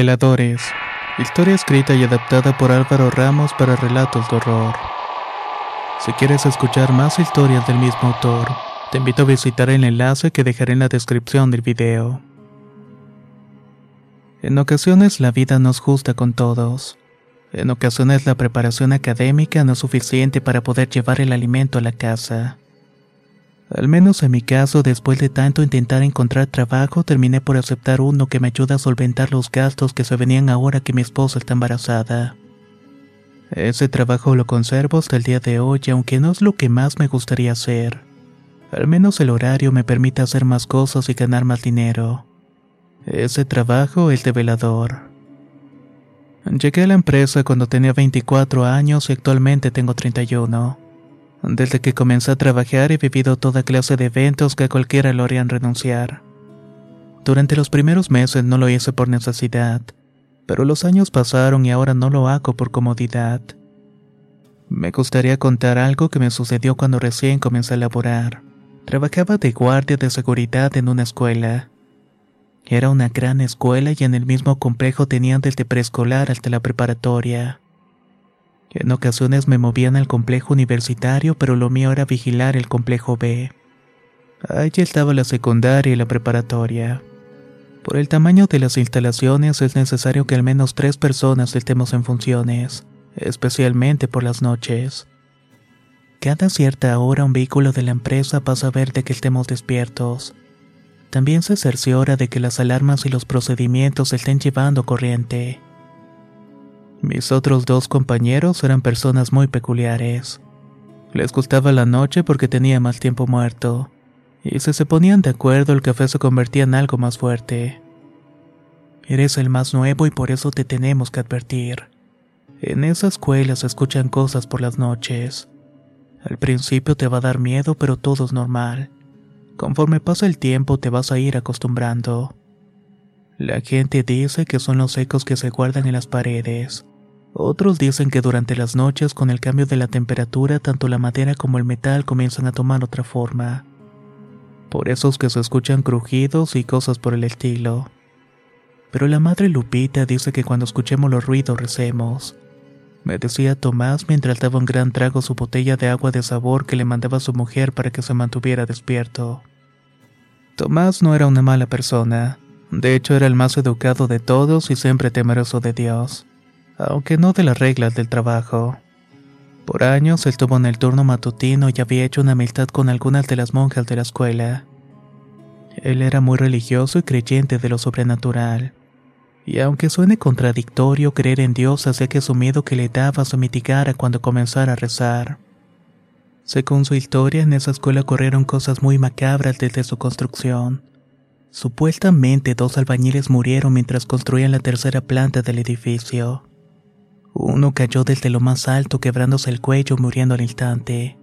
Veladores. Historia escrita y adaptada por Álvaro Ramos para relatos de horror. Si quieres escuchar más historias del mismo autor, te invito a visitar el enlace que dejaré en la descripción del video. En ocasiones la vida no es justa con todos. En ocasiones la preparación académica no es suficiente para poder llevar el alimento a la casa. Al menos en mi caso, después de tanto intentar encontrar trabajo, terminé por aceptar uno que me ayuda a solventar los gastos que se venían ahora que mi esposa está embarazada. Ese trabajo lo conservo hasta el día de hoy, aunque no es lo que más me gustaría hacer. Al menos el horario me permite hacer más cosas y ganar más dinero. Ese trabajo es de velador. Llegué a la empresa cuando tenía 24 años y actualmente tengo 31. Desde que comencé a trabajar he vivido toda clase de eventos que a cualquiera lo harían renunciar. Durante los primeros meses no lo hice por necesidad, pero los años pasaron y ahora no lo hago por comodidad. Me gustaría contar algo que me sucedió cuando recién comencé a laborar. Trabajaba de guardia de seguridad en una escuela. Era una gran escuela y en el mismo complejo tenían desde preescolar hasta la preparatoria. En ocasiones me movían al complejo universitario, pero lo mío era vigilar el complejo B. Allí estaba la secundaria y la preparatoria. Por el tamaño de las instalaciones es necesario que al menos tres personas estemos en funciones, especialmente por las noches. Cada cierta hora un vehículo de la empresa pasa a ver de que estemos despiertos. También se cerciora de que las alarmas y los procedimientos estén llevando corriente. Mis otros dos compañeros eran personas muy peculiares. Les gustaba la noche porque tenía más tiempo muerto, y si se ponían de acuerdo el café se convertía en algo más fuerte. Eres el más nuevo y por eso te tenemos que advertir. En esa escuela se escuchan cosas por las noches. Al principio te va a dar miedo, pero todo es normal. Conforme pasa el tiempo te vas a ir acostumbrando. La gente dice que son los ecos que se guardan en las paredes. Otros dicen que durante las noches con el cambio de la temperatura tanto la madera como el metal comienzan a tomar otra forma. Por eso es que se escuchan crujidos y cosas por el estilo. Pero la madre Lupita dice que cuando escuchemos los ruidos recemos. Me decía Tomás mientras daba un gran trago su botella de agua de sabor que le mandaba a su mujer para que se mantuviera despierto. Tomás no era una mala persona, de hecho era el más educado de todos y siempre temeroso de Dios aunque no de las reglas del trabajo. Por años estuvo en el turno matutino y había hecho una amistad con algunas de las monjas de la escuela. Él era muy religioso y creyente de lo sobrenatural. Y aunque suene contradictorio, creer en Dios hacía que su miedo que le daba se mitigara cuando comenzara a rezar. Según su historia, en esa escuela ocurrieron cosas muy macabras desde su construcción. Supuestamente dos albañiles murieron mientras construían la tercera planta del edificio. Uno cayó desde lo más alto quebrándose el cuello muriendo al instante.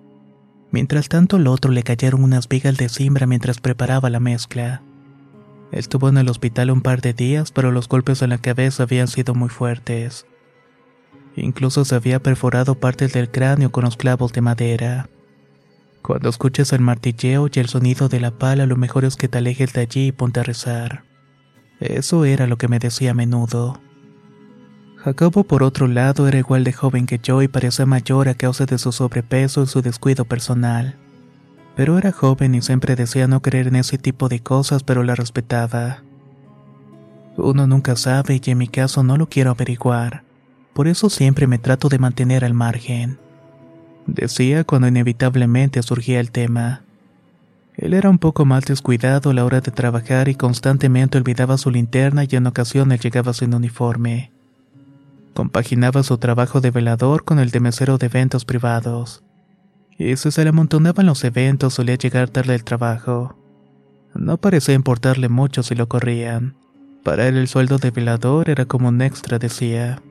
Mientras tanto al otro le cayeron unas vigas de cimbra mientras preparaba la mezcla. Estuvo en el hospital un par de días, pero los golpes en la cabeza habían sido muy fuertes. Incluso se había perforado partes del cráneo con los clavos de madera. Cuando escuches el martilleo y el sonido de la pala, lo mejor es que te alejes de allí y ponte a rezar. Eso era lo que me decía a menudo. Jacobo, por otro lado, era igual de joven que yo y parecía mayor a causa de su sobrepeso y su descuido personal. Pero era joven y siempre decía no creer en ese tipo de cosas, pero la respetaba. Uno nunca sabe y en mi caso no lo quiero averiguar. Por eso siempre me trato de mantener al margen. Decía cuando inevitablemente surgía el tema. Él era un poco más descuidado a la hora de trabajar y constantemente olvidaba su linterna y en ocasiones llegaba sin uniforme. Compaginaba su trabajo de velador con el de mesero de eventos privados. Y si se le amontonaban los eventos solía llegar tarde del trabajo. No parecía importarle mucho si lo corrían. Para él el sueldo de velador era como un extra, decía.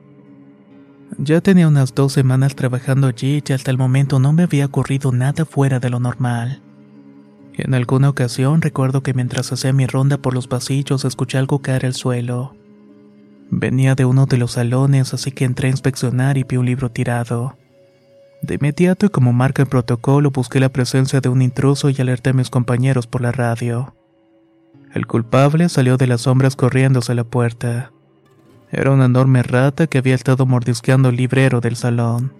Ya tenía unas dos semanas trabajando allí y hasta el momento no me había ocurrido nada fuera de lo normal. En alguna ocasión recuerdo que mientras hacía mi ronda por los pasillos escuché algo caer al suelo. Venía de uno de los salones, así que entré a inspeccionar y vi un libro tirado. De inmediato y como marca el protocolo busqué la presencia de un intruso y alerté a mis compañeros por la radio. El culpable salió de las sombras corriendo hacia la puerta. Era una enorme rata que había estado mordisqueando el librero del salón.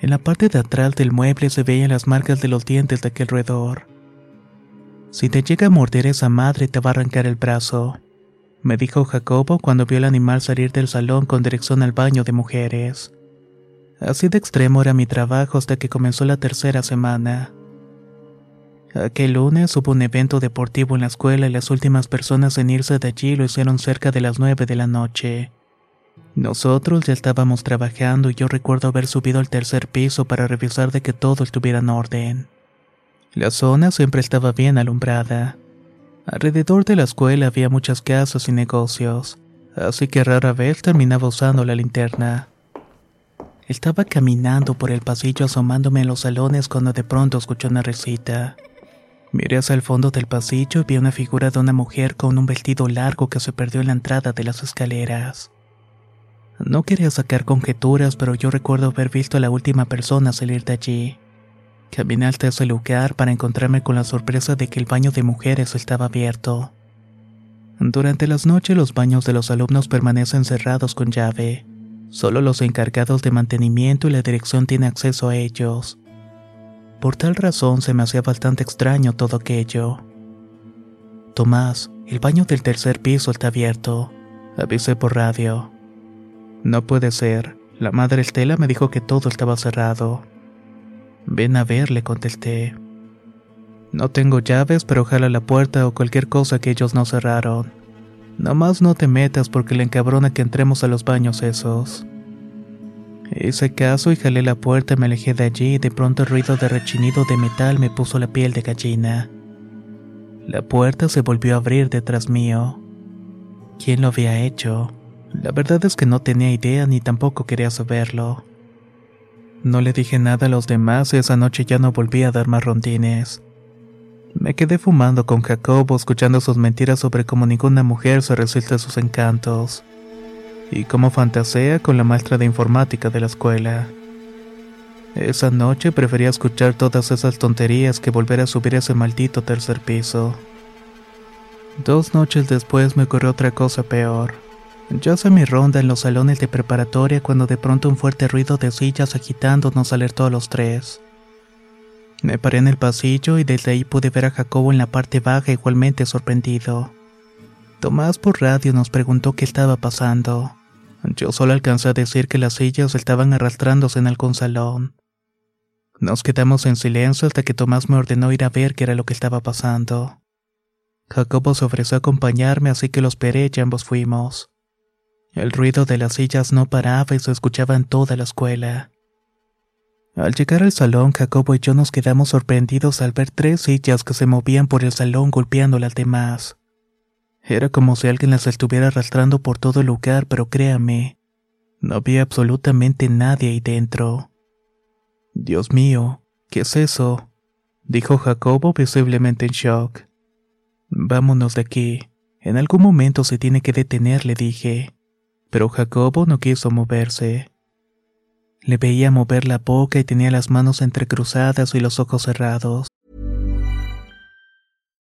En la parte de atrás del mueble se veían las marcas de los dientes de aquel roedor. Si te llega a morder esa madre te va a arrancar el brazo, me dijo Jacobo cuando vio al animal salir del salón con dirección al baño de mujeres. Así de extremo era mi trabajo hasta que comenzó la tercera semana. Aquel lunes hubo un evento deportivo en la escuela y las últimas personas en irse de allí lo hicieron cerca de las nueve de la noche. Nosotros ya estábamos trabajando y yo recuerdo haber subido al tercer piso para revisar de que todo estuviera en orden. La zona siempre estaba bien alumbrada. Alrededor de la escuela había muchas casas y negocios, así que rara vez terminaba usando la linterna. Estaba caminando por el pasillo asomándome en los salones cuando de pronto escuché una recita. Miré hacia el fondo del pasillo y vi una figura de una mujer con un vestido largo que se perdió en la entrada de las escaleras. No quería sacar conjeturas, pero yo recuerdo haber visto a la última persona salir de allí. Caminé hasta ese lugar para encontrarme con la sorpresa de que el baño de mujeres estaba abierto. Durante las noches los baños de los alumnos permanecen cerrados con llave. Solo los encargados de mantenimiento y la dirección tienen acceso a ellos. Por tal razón se me hacía bastante extraño todo aquello. Tomás, el baño del tercer piso está abierto. Avisé por radio. No puede ser. La madre Estela me dijo que todo estaba cerrado. Ven a ver, le contesté. No tengo llaves, pero jala la puerta o cualquier cosa que ellos no cerraron. Nomás no te metas porque le encabrona que entremos a los baños esos. Hice caso y jalé la puerta me alejé de allí y de pronto el ruido de rechinido de metal me puso la piel de gallina. La puerta se volvió a abrir detrás mío. ¿Quién lo había hecho? La verdad es que no tenía idea ni tampoco quería saberlo. No le dije nada a los demás y esa noche ya no volví a dar más rondines. Me quedé fumando con Jacobo escuchando sus mentiras sobre cómo ninguna mujer se resiste a sus encantos y cómo fantasea con la maestra de informática de la escuela. Esa noche prefería escuchar todas esas tonterías que volver a subir ese maldito tercer piso. Dos noches después me ocurrió otra cosa peor. Yo hacía mi ronda en los salones de preparatoria cuando de pronto un fuerte ruido de sillas agitando nos alertó a los tres. Me paré en el pasillo y desde ahí pude ver a Jacobo en la parte baja igualmente sorprendido. Tomás por radio nos preguntó qué estaba pasando. Yo solo alcancé a decir que las sillas estaban arrastrándose en algún salón. Nos quedamos en silencio hasta que Tomás me ordenó ir a ver qué era lo que estaba pasando. Jacobo se ofreció a acompañarme, así que los esperé y ambos fuimos. El ruido de las sillas no paraba y se escuchaba en toda la escuela. Al llegar al salón, Jacobo y yo nos quedamos sorprendidos al ver tres sillas que se movían por el salón golpeando las demás. Era como si alguien las estuviera arrastrando por todo el lugar, pero créame, no había absolutamente nadie ahí dentro. Dios mío, ¿qué es eso? dijo Jacobo visiblemente en shock. Vámonos de aquí. En algún momento se tiene que detener, le dije. Pero Jacobo no quiso moverse. Le veía mover la boca y tenía las manos entrecruzadas y los ojos cerrados.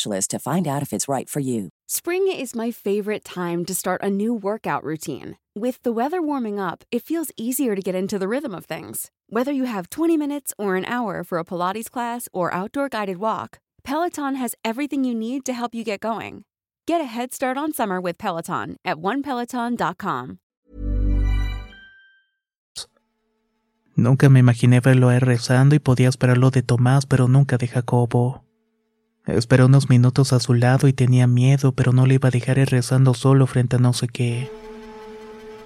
specialist to find out if it's right for you. Spring is my favorite time to start a new workout routine. With the weather warming up, it feels easier to get into the rhythm of things. Whether you have 20 minutes or an hour for a Pilates class or outdoor guided walk, Peloton has everything you need to help you get going. Get a head start on summer with Peloton at onepeloton.com. Nunca me imaginé verlo a él rezando y podía esperarlo de Tomás, pero nunca de Jacobo. Esperé unos minutos a su lado y tenía miedo, pero no le iba a dejar ir rezando solo frente a no sé qué.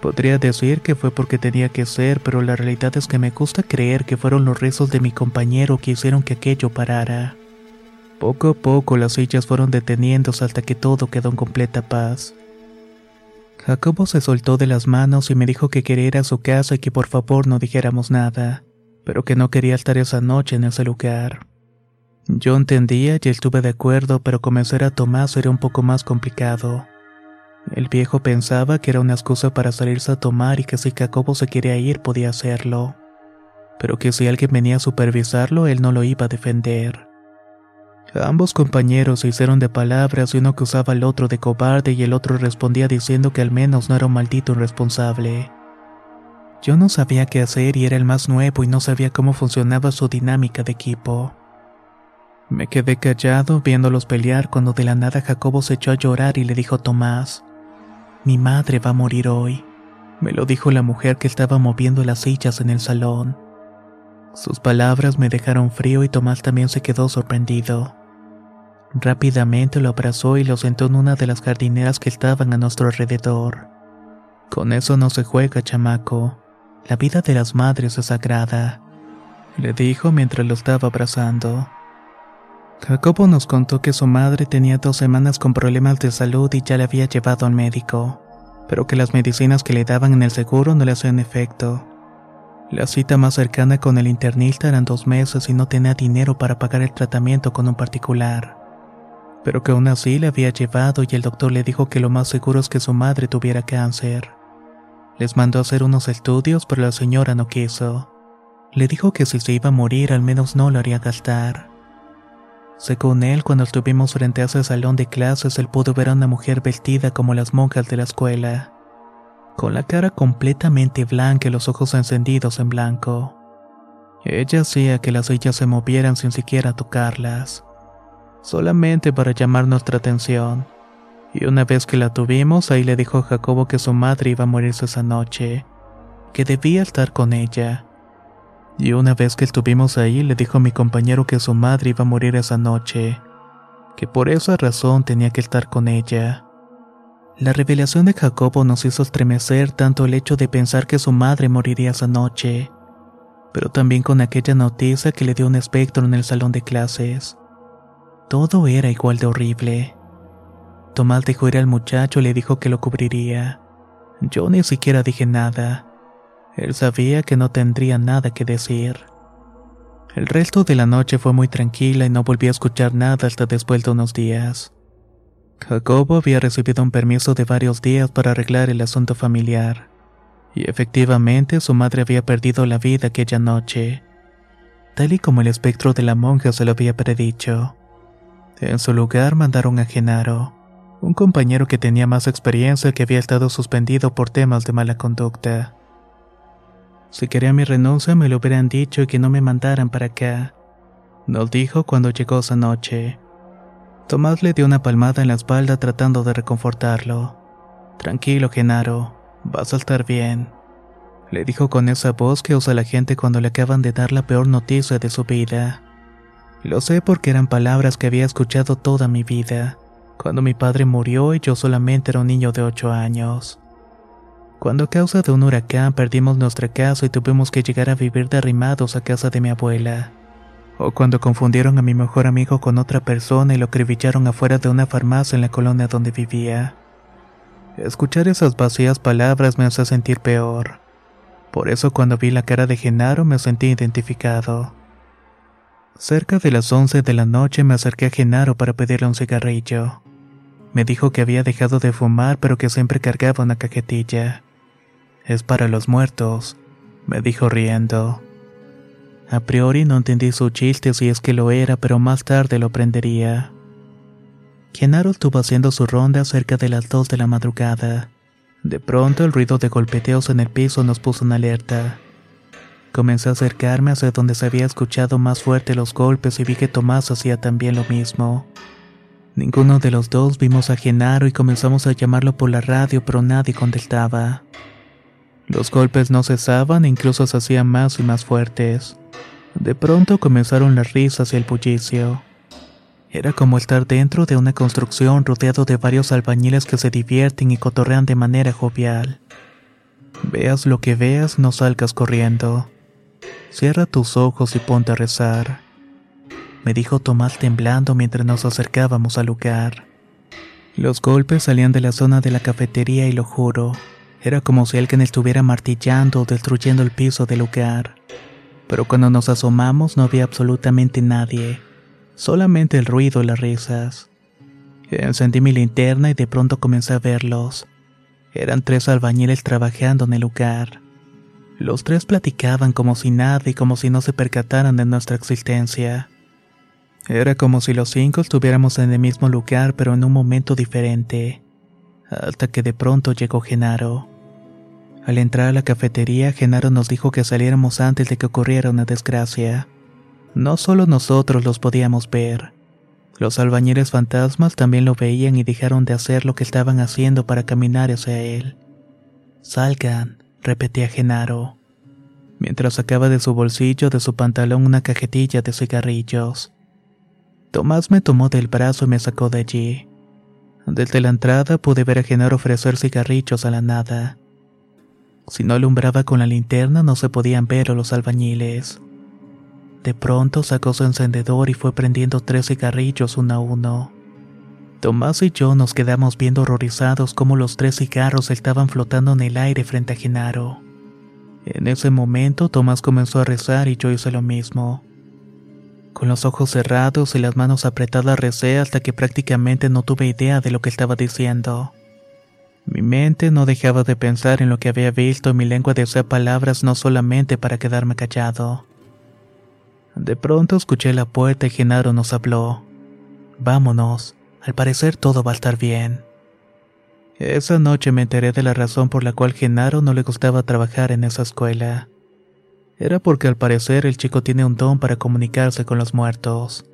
Podría decir que fue porque tenía que ser, pero la realidad es que me gusta creer que fueron los rezos de mi compañero que hicieron que aquello parara. Poco a poco las sillas fueron deteniéndose hasta que todo quedó en completa paz. Jacobo se soltó de las manos y me dijo que quería ir a su casa y que por favor no dijéramos nada, pero que no quería estar esa noche en ese lugar. Yo entendía y estuve de acuerdo, pero convencer a Tomás era un poco más complicado. El viejo pensaba que era una excusa para salirse a tomar y que si Jacobo se quería ir podía hacerlo, pero que si alguien venía a supervisarlo él no lo iba a defender. Ambos compañeros se hicieron de palabras y uno acusaba al otro de cobarde y el otro respondía diciendo que al menos no era un maldito irresponsable. Yo no sabía qué hacer y era el más nuevo y no sabía cómo funcionaba su dinámica de equipo. Me quedé callado viéndolos pelear cuando de la nada Jacobo se echó a llorar y le dijo Tomás, Mi madre va a morir hoy. Me lo dijo la mujer que estaba moviendo las sillas en el salón. Sus palabras me dejaron frío y Tomás también se quedó sorprendido. Rápidamente lo abrazó y lo sentó en una de las jardineras que estaban a nuestro alrededor. Con eso no se juega, chamaco. La vida de las madres es sagrada, le dijo mientras lo estaba abrazando. Jacobo nos contó que su madre tenía dos semanas con problemas de salud y ya le había llevado al médico, pero que las medicinas que le daban en el seguro no le hacían efecto. La cita más cercana con el internista eran dos meses y no tenía dinero para pagar el tratamiento con un particular. Pero que aún así le había llevado y el doctor le dijo que lo más seguro es que su madre tuviera cáncer. Les mandó a hacer unos estudios, pero la señora no quiso. Le dijo que si se iba a morir al menos no lo haría gastar. Según él, cuando estuvimos frente a ese salón de clases, él pudo ver a una mujer vestida como las monjas de la escuela, con la cara completamente blanca y los ojos encendidos en blanco. Ella hacía que las sillas se movieran sin siquiera tocarlas solamente para llamar nuestra atención. Y una vez que la tuvimos, ahí le dijo a Jacobo que su madre iba a morirse esa noche, que debía estar con ella. Y una vez que estuvimos ahí, le dijo a mi compañero que su madre iba a morir esa noche, que por esa razón tenía que estar con ella. La revelación de Jacobo nos hizo estremecer tanto el hecho de pensar que su madre moriría esa noche, pero también con aquella noticia que le dio un espectro en el salón de clases. Todo era igual de horrible. Tomás dejó ir al muchacho y le dijo que lo cubriría. Yo ni siquiera dije nada. Él sabía que no tendría nada que decir. El resto de la noche fue muy tranquila y no volví a escuchar nada hasta después de unos días. Jacobo había recibido un permiso de varios días para arreglar el asunto familiar. Y efectivamente su madre había perdido la vida aquella noche, tal y como el espectro de la monja se lo había predicho. En su lugar mandaron a Genaro, un compañero que tenía más experiencia que había estado suspendido por temas de mala conducta. Si quería mi renuncia me lo hubieran dicho y que no me mandaran para acá, nos dijo cuando llegó esa noche. Tomás le dio una palmada en la espalda tratando de reconfortarlo. Tranquilo, Genaro, vas a estar bien. Le dijo con esa voz que usa la gente cuando le acaban de dar la peor noticia de su vida. Lo sé porque eran palabras que había escuchado toda mi vida, cuando mi padre murió y yo solamente era un niño de 8 años. Cuando a causa de un huracán perdimos nuestra casa y tuvimos que llegar a vivir derrimados a casa de mi abuela. O cuando confundieron a mi mejor amigo con otra persona y lo acribillaron afuera de una farmacia en la colonia donde vivía. Escuchar esas vacías palabras me hace sentir peor. Por eso cuando vi la cara de Genaro me sentí identificado. Cerca de las 11 de la noche me acerqué a Genaro para pedirle un cigarrillo. Me dijo que había dejado de fumar pero que siempre cargaba una cajetilla. Es para los muertos, me dijo riendo. A priori no entendí su chiste si es que lo era, pero más tarde lo aprendería. Genaro estuvo haciendo su ronda cerca de las 2 de la madrugada. De pronto el ruido de golpeteos en el piso nos puso en alerta. Comencé a acercarme hacia donde se había escuchado más fuerte los golpes y vi que Tomás hacía también lo mismo. Ninguno de los dos vimos a Genaro y comenzamos a llamarlo por la radio, pero nadie contestaba. Los golpes no cesaban e incluso se hacían más y más fuertes. De pronto comenzaron las risas y el bullicio. Era como estar dentro de una construcción rodeado de varios albañiles que se divierten y cotorrean de manera jovial. Veas lo que veas, no salgas corriendo. Cierra tus ojos y ponte a rezar. Me dijo Tomás temblando mientras nos acercábamos al lugar. Los golpes salían de la zona de la cafetería y lo juro, era como si alguien estuviera martillando o destruyendo el piso del lugar. Pero cuando nos asomamos no había absolutamente nadie solamente el ruido y las risas. Encendí mi linterna y de pronto comencé a verlos. Eran tres albañiles trabajando en el lugar. Los tres platicaban como si nada y como si no se percataran de nuestra existencia. Era como si los cinco estuviéramos en el mismo lugar pero en un momento diferente. Hasta que de pronto llegó Genaro. Al entrar a la cafetería, Genaro nos dijo que saliéramos antes de que ocurriera una desgracia. No solo nosotros los podíamos ver. Los albañiles fantasmas también lo veían y dejaron de hacer lo que estaban haciendo para caminar hacia él. Salgan, repetía Genaro, mientras sacaba de su bolsillo de su pantalón una cajetilla de cigarrillos. Tomás me tomó del brazo y me sacó de allí. Desde la entrada pude ver a Genaro ofrecer cigarrillos a la nada. Si no alumbraba con la linterna no se podían ver los albañiles. De pronto sacó su encendedor y fue prendiendo tres cigarrillos uno a uno. Tomás y yo nos quedamos viendo horrorizados cómo los tres cigarros estaban flotando en el aire frente a Genaro. En ese momento Tomás comenzó a rezar y yo hice lo mismo. Con los ojos cerrados y las manos apretadas recé hasta que prácticamente no tuve idea de lo que estaba diciendo. Mi mente no dejaba de pensar en lo que había visto y mi lengua decía palabras no solamente para quedarme callado. De pronto escuché la puerta y Genaro nos habló. Vámonos, al parecer todo va a estar bien. Esa noche me enteré de la razón por la cual Genaro no le gustaba trabajar en esa escuela. Era porque al parecer el chico tiene un don para comunicarse con los muertos.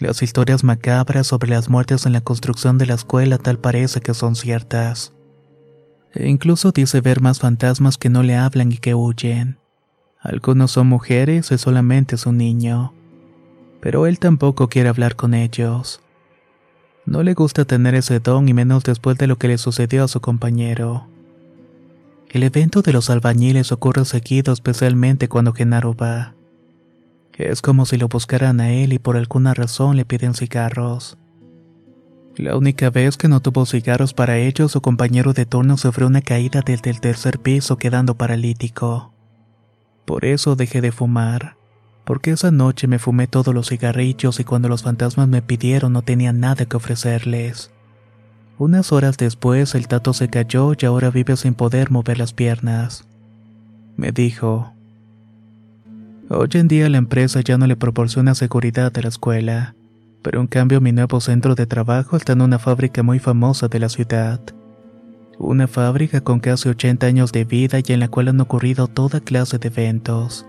Las historias macabras sobre las muertes en la construcción de la escuela tal parece que son ciertas. E incluso dice ver más fantasmas que no le hablan y que huyen. Algunos son mujeres y solamente es un niño. Pero él tampoco quiere hablar con ellos. No le gusta tener ese don y menos después de lo que le sucedió a su compañero. El evento de los albañiles ocurre seguido especialmente cuando Genaro va. Es como si lo buscaran a él y por alguna razón le piden cigarros. La única vez que no tuvo cigarros para ellos, su compañero de turno sufrió una caída desde el tercer piso quedando paralítico. Por eso dejé de fumar, porque esa noche me fumé todos los cigarrillos y cuando los fantasmas me pidieron no tenía nada que ofrecerles. Unas horas después el tato se cayó y ahora vive sin poder mover las piernas. Me dijo, Hoy en día la empresa ya no le proporciona seguridad a la escuela, pero en cambio mi nuevo centro de trabajo está en una fábrica muy famosa de la ciudad. Una fábrica con casi 80 años de vida y en la cual han ocurrido toda clase de eventos.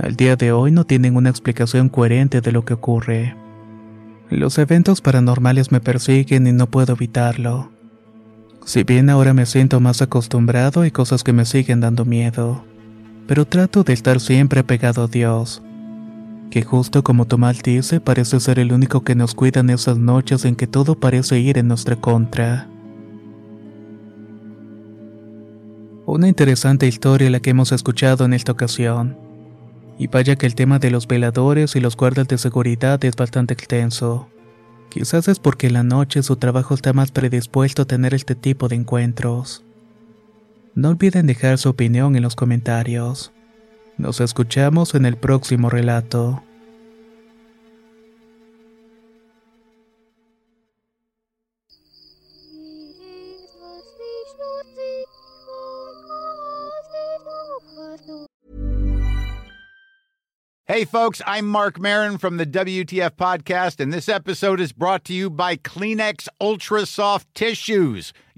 Al día de hoy no tienen una explicación coherente de lo que ocurre. Los eventos paranormales me persiguen y no puedo evitarlo. Si bien ahora me siento más acostumbrado, hay cosas que me siguen dando miedo, pero trato de estar siempre pegado a Dios, que justo como Tomás dice, parece ser el único que nos cuida en esas noches en que todo parece ir en nuestra contra. Una interesante historia la que hemos escuchado en esta ocasión. Y vaya que el tema de los veladores y los guardas de seguridad es bastante extenso. Quizás es porque en la noche su trabajo está más predispuesto a tener este tipo de encuentros. No olviden dejar su opinión en los comentarios. Nos escuchamos en el próximo relato. Hey, folks, I'm Mark Marin from the WTF Podcast, and this episode is brought to you by Kleenex Ultra Soft Tissues